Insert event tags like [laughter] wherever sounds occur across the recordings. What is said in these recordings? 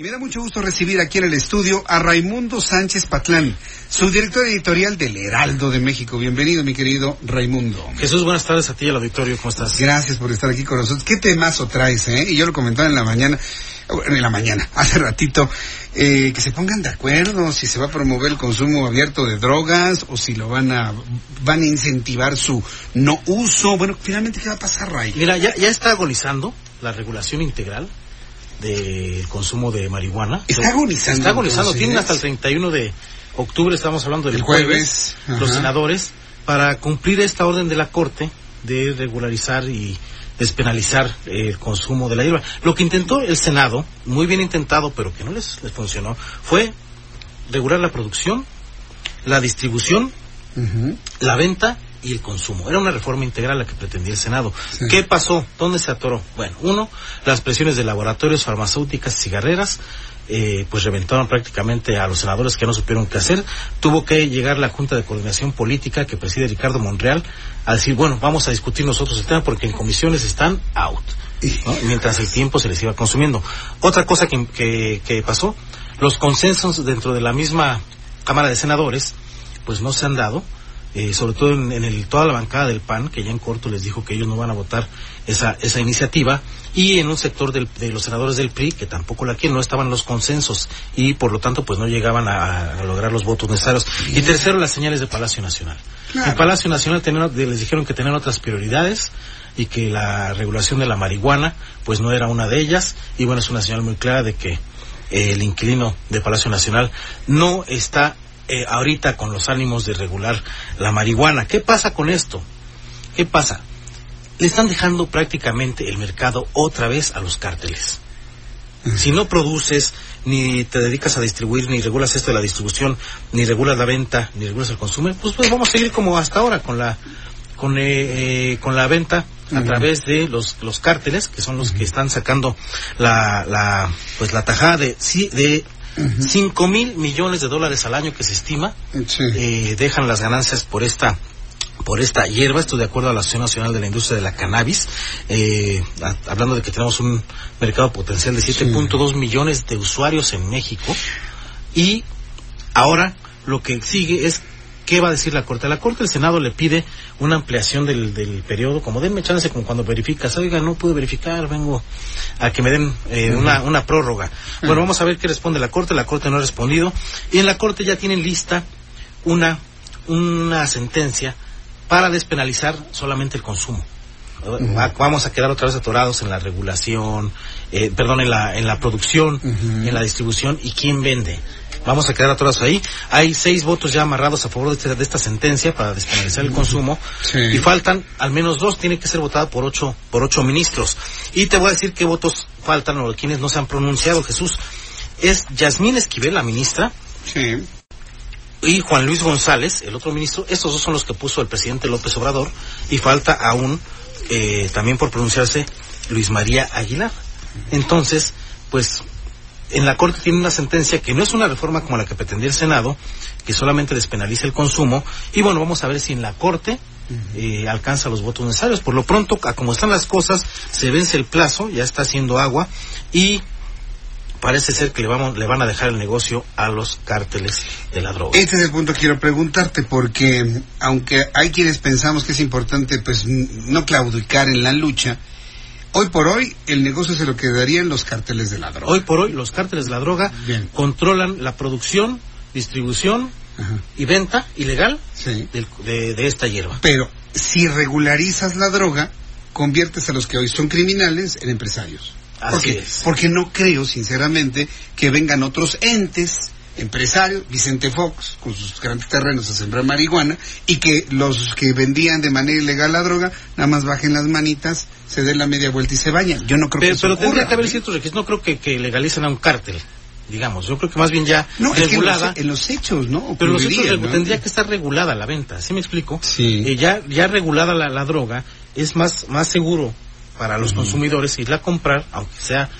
Y me da mucho gusto recibir aquí en el estudio a Raimundo Sánchez Patlán, subdirector editorial del Heraldo de México. Bienvenido, mi querido Raimundo. Jesús, buenas tardes a ti y al auditorio. ¿Cómo estás? Gracias por estar aquí con nosotros. ¿Qué temazo traes, eh? Y yo lo comentaba en la mañana, en la mañana, [laughs] hace ratito, eh, que se pongan de acuerdo si se va a promover el consumo abierto de drogas o si lo van a, van a incentivar su no uso. Bueno, finalmente, ¿qué va a pasar, Ray? Mira, ya, ya está agonizando la regulación integral del consumo de marihuana. Está agonizando. Está agonizando. Tienen hasta el 31 de octubre, estamos hablando del El jueves, jueves, los senadores, para cumplir esta orden de la Corte de regularizar y despenalizar el consumo de la hierba. Lo que intentó el Senado, muy bien intentado, pero que no les, les funcionó, fue regular la producción, la distribución la venta y el consumo. Era una reforma integral la que pretendía el Senado. Sí. ¿Qué pasó? ¿Dónde se atoró? Bueno, uno, las presiones de laboratorios, farmacéuticas, cigarreras, eh, pues reventaron prácticamente a los senadores que no supieron qué hacer. Tuvo que llegar la Junta de Coordinación Política que preside Ricardo Monreal a decir, bueno, vamos a discutir nosotros el tema porque en comisiones están out. ¿no? Mientras el tiempo se les iba consumiendo. Otra cosa que, que- que pasó, los consensos dentro de la misma Cámara de Senadores, pues no se han dado, eh, sobre todo en, en el, toda la bancada del PAN, que ya en corto les dijo que ellos no van a votar esa, esa iniciativa, y en un sector del- de los senadores del PRI, que tampoco la quieren, no estaban los consensos, y por lo tanto pues no llegaban a, a lograr los votos necesarios. Y tercero, las señales de Palacio Nacional. Claro. El Palacio Nacional les dijeron que tenían otras prioridades, y que la regulación de la marihuana pues no era una de ellas, y bueno, es una señal muy clara de que el inquilino de Palacio Nacional no está eh, ahorita con los ánimos de regular la marihuana. ¿Qué pasa con esto? ¿Qué pasa? Le están dejando prácticamente el mercado otra vez a los cárteles. Si no produces, ni te dedicas a distribuir, ni regulas esto de la distribución, ni regulas la venta, ni regulas el consumo, pues, pues vamos a seguir como hasta ahora con la con eh, eh, con la venta a través de los los cárteles que son los que están sacando la la pues la tajada de sí, cinco mil millones de dólares al año que se estima Sí. eh, dejan las ganancias por esta por esta hierba, esto de acuerdo a la Asociación Nacional de la Industria de la Cannabis, eh, a- hablando de que tenemos un mercado potencial de 7.2 millones de usuarios en México, y ahora lo que sigue es qué va a decir la Corte. La Corte del Senado le pide una ampliación del, del periodo, como denme chance, como cuando verificas, oiga, no pude verificar, vengo a que me den eh, una, una prórroga. Bueno, vamos a ver qué responde la Corte, la Corte no ha respondido, y en la Corte ya tienen lista una, una sentencia para despenalizar solamente el consumo. Va- Vamos a quedar otra vez atorados en la regulación, eh, perdón, en la, en la producción, en la distribución y quién vende. Vamos a quedar atorados ahí. Hay seis votos ya amarrados a favor de esta, de esta sentencia para despenalizar el consumo Sí. y faltan al menos dos, tiene que ser votada por ocho, por ocho ministros. Y te voy a decir qué votos faltan o quienes no se han pronunciado, Jesús. Es Yasmín Esquivel, la ministra, Sí. y Juan Luis González, el otro ministro, estos dos son los que puso el presidente López Obrador, y falta aún, eh, también por pronunciarse, Luis María Aguilar. Entonces, pues, en la Corte tiene una sentencia que no es una reforma como la que pretendía el Senado, que solamente despenaliza el consumo, y bueno, vamos a ver si en la Corte eh, alcanza los votos necesarios. Por lo pronto, a como están las cosas, se vence el plazo, ya está haciendo agua, y parece ser que le, vamos, le van a dejar el negocio a los cárteles de la droga. Este es el punto que quiero preguntarte, porque aunque hay quienes pensamos que es importante pues no claudicar en la lucha, hoy por hoy el negocio se lo quedarían los carteles de la droga. Hoy por hoy los cárteles de la droga Bien. controlan la producción, distribución Ajá. y venta ilegal Sí. de, de esta hierba. Pero si regularizas la droga, conviertes a los que hoy son criminales en empresarios. Así es. porque no creo, sinceramente, que vengan otros entes empresario, Vicente Fox, con sus grandes terrenos a sembrar marihuana, y que los que vendían de manera ilegal la droga, nada más bajen las manitas, se den la media vuelta y se vayan. Yo no creo Pero, que eso pero tendría que haber ciertos requisitos. No creo que, que legalicen a un cártel, digamos. Yo creo que más bien ya No, es que en regulada. los, en los hechos, ¿no? Pero los hechos tendría que estar regulada la venta, ¿sí me explico? Sí. Eh, ya, ya regulada la, la droga, es más, más seguro para los consumidores irla a comprar, aunque sea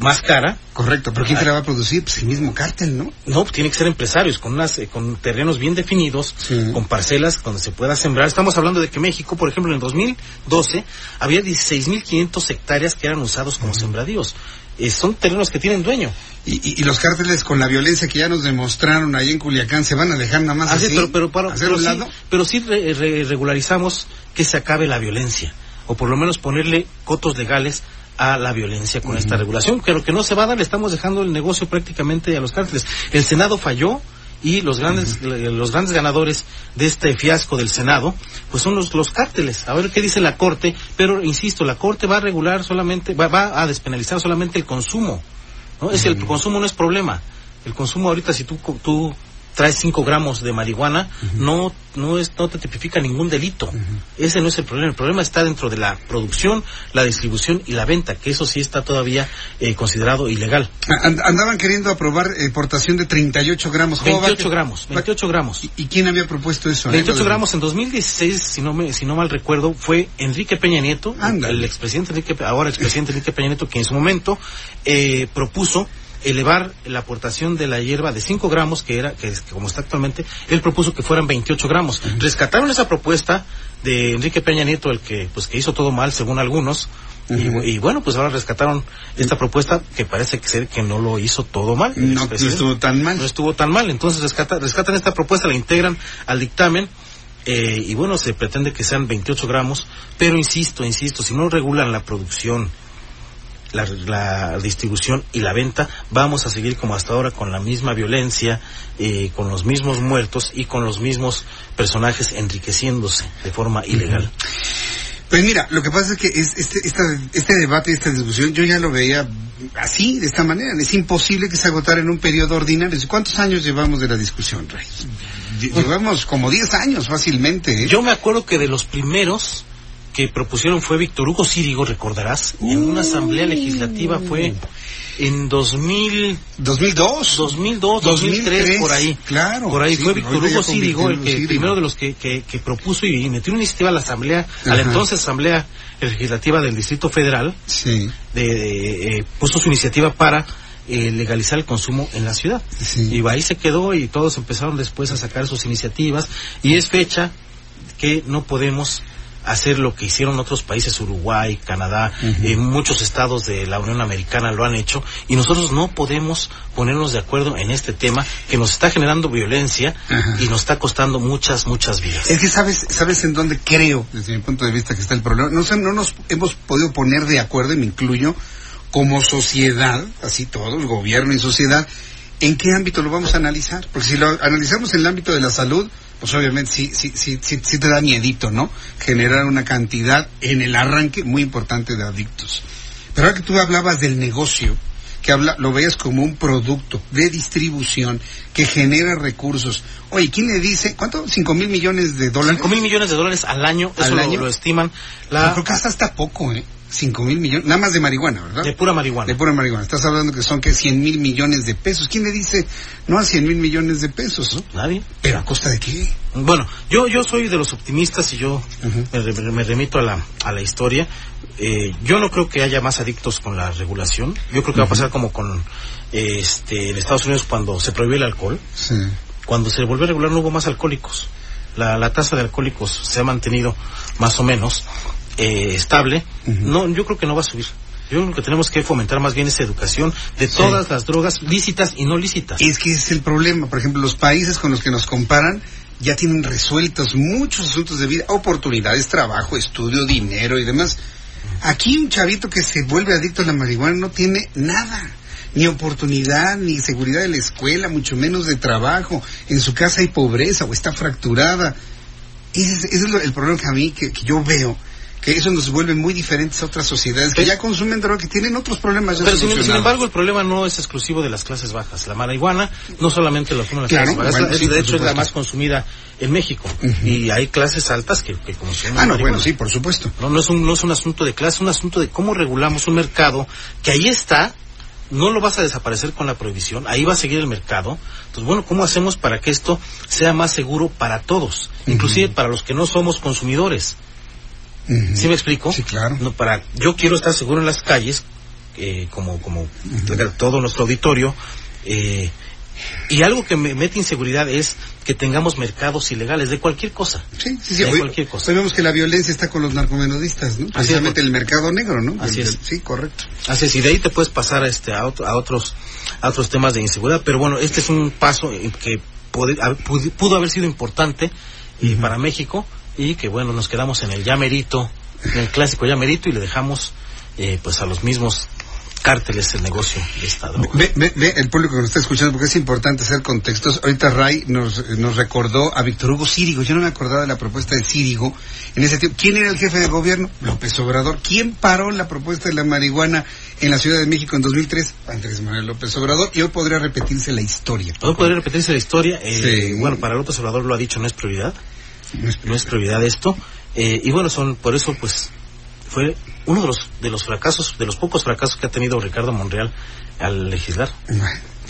más cara. Correcto, pero ¿quién te la va a producir? Pues el mismo cártel, ¿no? No, tiene que ser empresarios con unas, eh, con terrenos bien definidos, Sí. con parcelas donde se pueda sembrar. Estamos hablando de que México, por ejemplo, en 2012 había 16.500 hectáreas que eran usados como sembradíos. Eh, son terrenos que tienen dueño. Y, y- y los cárteles con la violencia que ya nos demostraron ahí en Culiacán se van a dejar nada más Así, pero, pero, pero sí, lado. pero sí re- re- regularizamos que se acabe la violencia, o por lo menos ponerle cotos legales a la violencia con esta regulación, que lo que no se va a dar, le estamos dejando el negocio prácticamente a los cárteles. El Senado falló y los grandes los grandes ganadores de este fiasco del Senado pues son los los cárteles. A ver qué dice la corte pero insisto la corte va a regular solamente va, va a despenalizar solamente el consumo no es el consumo no es problema. El consumo ahorita si tú tú traes 5 gramos de marihuana no no es no te tipifica ningún delito. Ese no es el problema. El problema está dentro de la producción la distribución y la venta que eso sí está todavía eh, considerado ilegal. And- Andaban queriendo aprobar eh, portación de 38 gramos. ¿Cómo va 28 que- gramos va- 28 gramos. ¿Y, y quién había propuesto eso? eh? 28 Lo de- gramos en 2016, si no me, si no mal recuerdo, fue Enrique Peña Nieto, el expresidente Enrique, ahora expresidente Enrique Peña Nieto, que en su momento eh, propuso elevar la aportación de la hierba de 5 gramos, que era, que, es- que como está actualmente, él propuso que fueran 28 gramos. Rescataron esa propuesta de Enrique Peña Nieto, el que, pues, que hizo todo mal, según algunos, y, bueno, pues ahora rescataron esta propuesta que parece que ser que no lo hizo todo mal. No, no estuvo tan mal. no estuvo tan mal. Entonces rescata- rescatan esta propuesta, la integran al dictamen eh, y bueno, se pretende que sean 28 gramos, pero insisto, insisto, si no regulan la producción, la, la distribución y la venta, vamos a seguir como hasta ahora con la misma violencia, eh, con los mismos muertos y con los mismos personajes enriqueciéndose de forma ilegal. Pues mira, lo que pasa es que es, este, esta, este debate, esta discusión, yo ya lo veía así, de esta manera. Es imposible que se agotara en un periodo ordinario. ¿Cuántos años llevamos de la discusión, Rey? Lle- Llevamos como 10 años fácilmente. ¿eh? Yo me acuerdo que de los primeros que propusieron fue Víctor Hugo Círigo, recordarás, en una asamblea legislativa fue en 2000, 2002. 2002, 2003, por ahí. Claro. Por ahí sí, fue Víctor Hugo Círigo, el que Círigo. primero de los que, que, que propuso y metió una iniciativa a la asamblea, a la entonces asamblea legislativa del Distrito Federal, Sí. de, de, eh, puso su iniciativa para eh, legalizar el consumo en la ciudad. Sí. Y ahí se quedó y todos empezaron después a sacar sus iniciativas y es fecha que no podemos hacer lo que hicieron otros países, Uruguay, Canadá, eh, muchos estados de la Unión Americana lo han hecho y nosotros no podemos ponernos de acuerdo en este tema que nos está generando violencia y nos está costando muchas, muchas vidas. Es que sabes, sabes en dónde creo, desde mi punto de vista, que está el problema. No, no nos hemos podido poner de acuerdo, y me incluyo, como sociedad, así todos, gobierno y sociedad, en qué ámbito lo vamos a analizar. Porque si lo analizamos en el ámbito de la salud, pues obviamente sí, sí, sí, sí, sí te da miedito, ¿no? Generar una cantidad en el arranque muy importante de adictos. Pero ahora que tú hablabas del negocio, que habla, lo veas como un producto de distribución que genera recursos. Oye, ¿quién le dice? ¿Cuánto? ¿Cinco mil millones de dólares? 5 mil millones de dólares al año, ¿Al eso lo- año? Lo, estiman, la, creo que hasta hasta poco, ¿eh? Cinco mil millones, nada más de marihuana, ¿verdad? de pura marihuana. De pura marihuana. Estás hablando que son que cien mil millones de pesos. ¿Quién le dice no a cien mil millones de pesos? ¿no? Nadie. ¿Pero a costa de qué? Bueno, yo yo soy de los optimistas y yo me, re- me remito a la, a la historia. Eh, yo no creo que haya más adictos con la regulación. Yo creo que va a pasar como con este, en Estados Unidos cuando se prohibió el alcohol. Sí. Cuando se volvió a regular no hubo más alcohólicos. La, la tasa de alcohólicos se ha mantenido más o menos eh, estable. No, yo creo que no va a subir. Yo creo que tenemos que fomentar más bien esa educación de todas las drogas lícitas y no lícitas. Es que ese es el problema. Por ejemplo, los países con los que nos comparan ya tienen resueltos muchos asuntos de vida, oportunidades, trabajo, estudio, dinero y demás. Aquí un chavito que se vuelve adicto a la marihuana no tiene nada. Ni oportunidad, ni seguridad de la escuela, mucho menos de trabajo. En su casa hay pobreza o está fracturada. Ese es, ese es lo- el problema que a mí, que, que yo veo, que eso nos vuelve muy diferentes a otras sociedades que Pero- ya consumen droga, que tienen otros problemas ya Pero sin, embargo, el problema no es exclusivo de las clases bajas. La marihuana no solamente lo fuman las Claro, clases bajas, bueno, es- sí, de hecho es la más consumida en México. Y hay clases altas que, que consumen Ah, no, marihuana. bueno, sí, por supuesto. No, no es, un, no es un asunto de clase, es un asunto de cómo regulamos un mercado que ahí está, no lo vas a desaparecer con la prohibición, ahí va a seguir el mercado. Entonces, bueno, ¿cómo hacemos para que esto sea más seguro para todos? Inclusive para los que no somos consumidores. Ujú. ¿Sí me explico? Sí, claro. No, para, yo quiero estar seguro en las calles, eh, como, como todo nuestro auditorio, eh, y algo que me mete inseguridad es que tengamos mercados ilegales de cualquier cosa. Sí, sí, sí. De Hoy, cualquier cosa. hoy vemos que la violencia está con los narcomenudistas, ¿no? Precisamente por- el mercado negro, ¿no? Así El- es. Sí, correcto. Así es, y de ahí te puedes pasar a, este, a, otro- a otros, a otros temas de inseguridad, pero bueno, este es un paso que puede- a- pudo, pudo haber sido importante y para México y que bueno, nos quedamos en el llamerito, en el clásico llamerito y le dejamos eh, pues a los mismos cárteles el negocio de esta droga. Ve, ve, ve el público que nos está escuchando, porque es importante hacer contextos. Ahorita Ray nos, nos recordó a Víctor Hugo Círigo. Yo no me acordaba de la propuesta de Círigo en ese tiempo. ¿Quién era el jefe de gobierno? López Obrador. ¿Quién paró la propuesta de la marihuana en la Ciudad de México en 2003? Andrés Manuel López Obrador. Y hoy podría repetirse la historia. Hoy podría repetirse la historia. eh, Sí. Bueno, para López Obrador lo ha dicho, no es prioridad. No es no es prioridad esto. Eh, y bueno, son por eso pues fue uno de los de los fracasos, de los pocos fracasos que ha tenido Ricardo Monreal al legislar.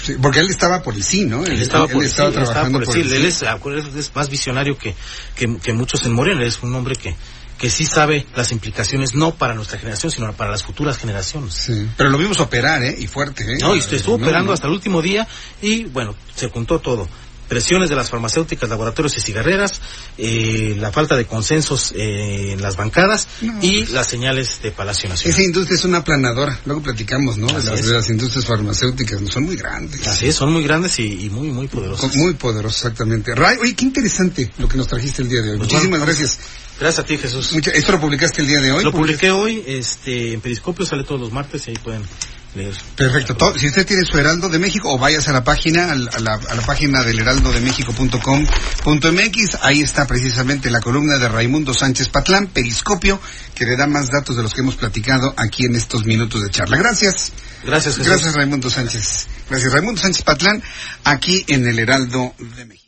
Sí, porque él estaba por el sí, ¿no? Él estaba por sí, estaba trabajando por el sí. el Él es, acuérdate, es más visionario que, que, que muchos en Morena. Es un hombre que, que sí sabe las implicaciones, no para nuestra generación, sino para las futuras generaciones. Sí, pero lo vimos operar, ¿eh? Y fuerte, ¿eh? No, y estuvo No, operando no. hasta el último día y bueno, se juntó todo. Presiones de las farmacéuticas, laboratorios y cigarreras, eh, la falta de consensos eh, en las bancadas No, y pues. las señales de Palacio Nacional. Esa industria es una planadora. Luego platicamos, ¿no? Las, de las industrias farmacéuticas. ¿no? Son muy grandes. Así es, son muy grandes y, y muy, muy poderosos. Con- Muy poderosos, exactamente. Ray, oye, qué interesante lo que nos trajiste el día de hoy. Pues Muchísimas bueno, gracias. Gracias a ti, Jesús. Mucha- ¿Esto lo publicaste el día de hoy? Lo publiqué hoy este, en Periscopio, sale todos los martes y ahí pueden leer. Perfecto. Todo- si usted tiene su Heraldo de México, o vayas a la página, a la, a la página del heraldodemexico.com.mx, ahí está precisamente la columna de Raimundo Sánchez Patlán, Periscopio, que le da más datos de los que hemos platicado aquí en estos minutos de charla. Gracias. Gracias, Jesús. Gracias, Raimundo Sánchez. Gracias, Raimundo Sánchez Patlán, aquí en el Heraldo de México.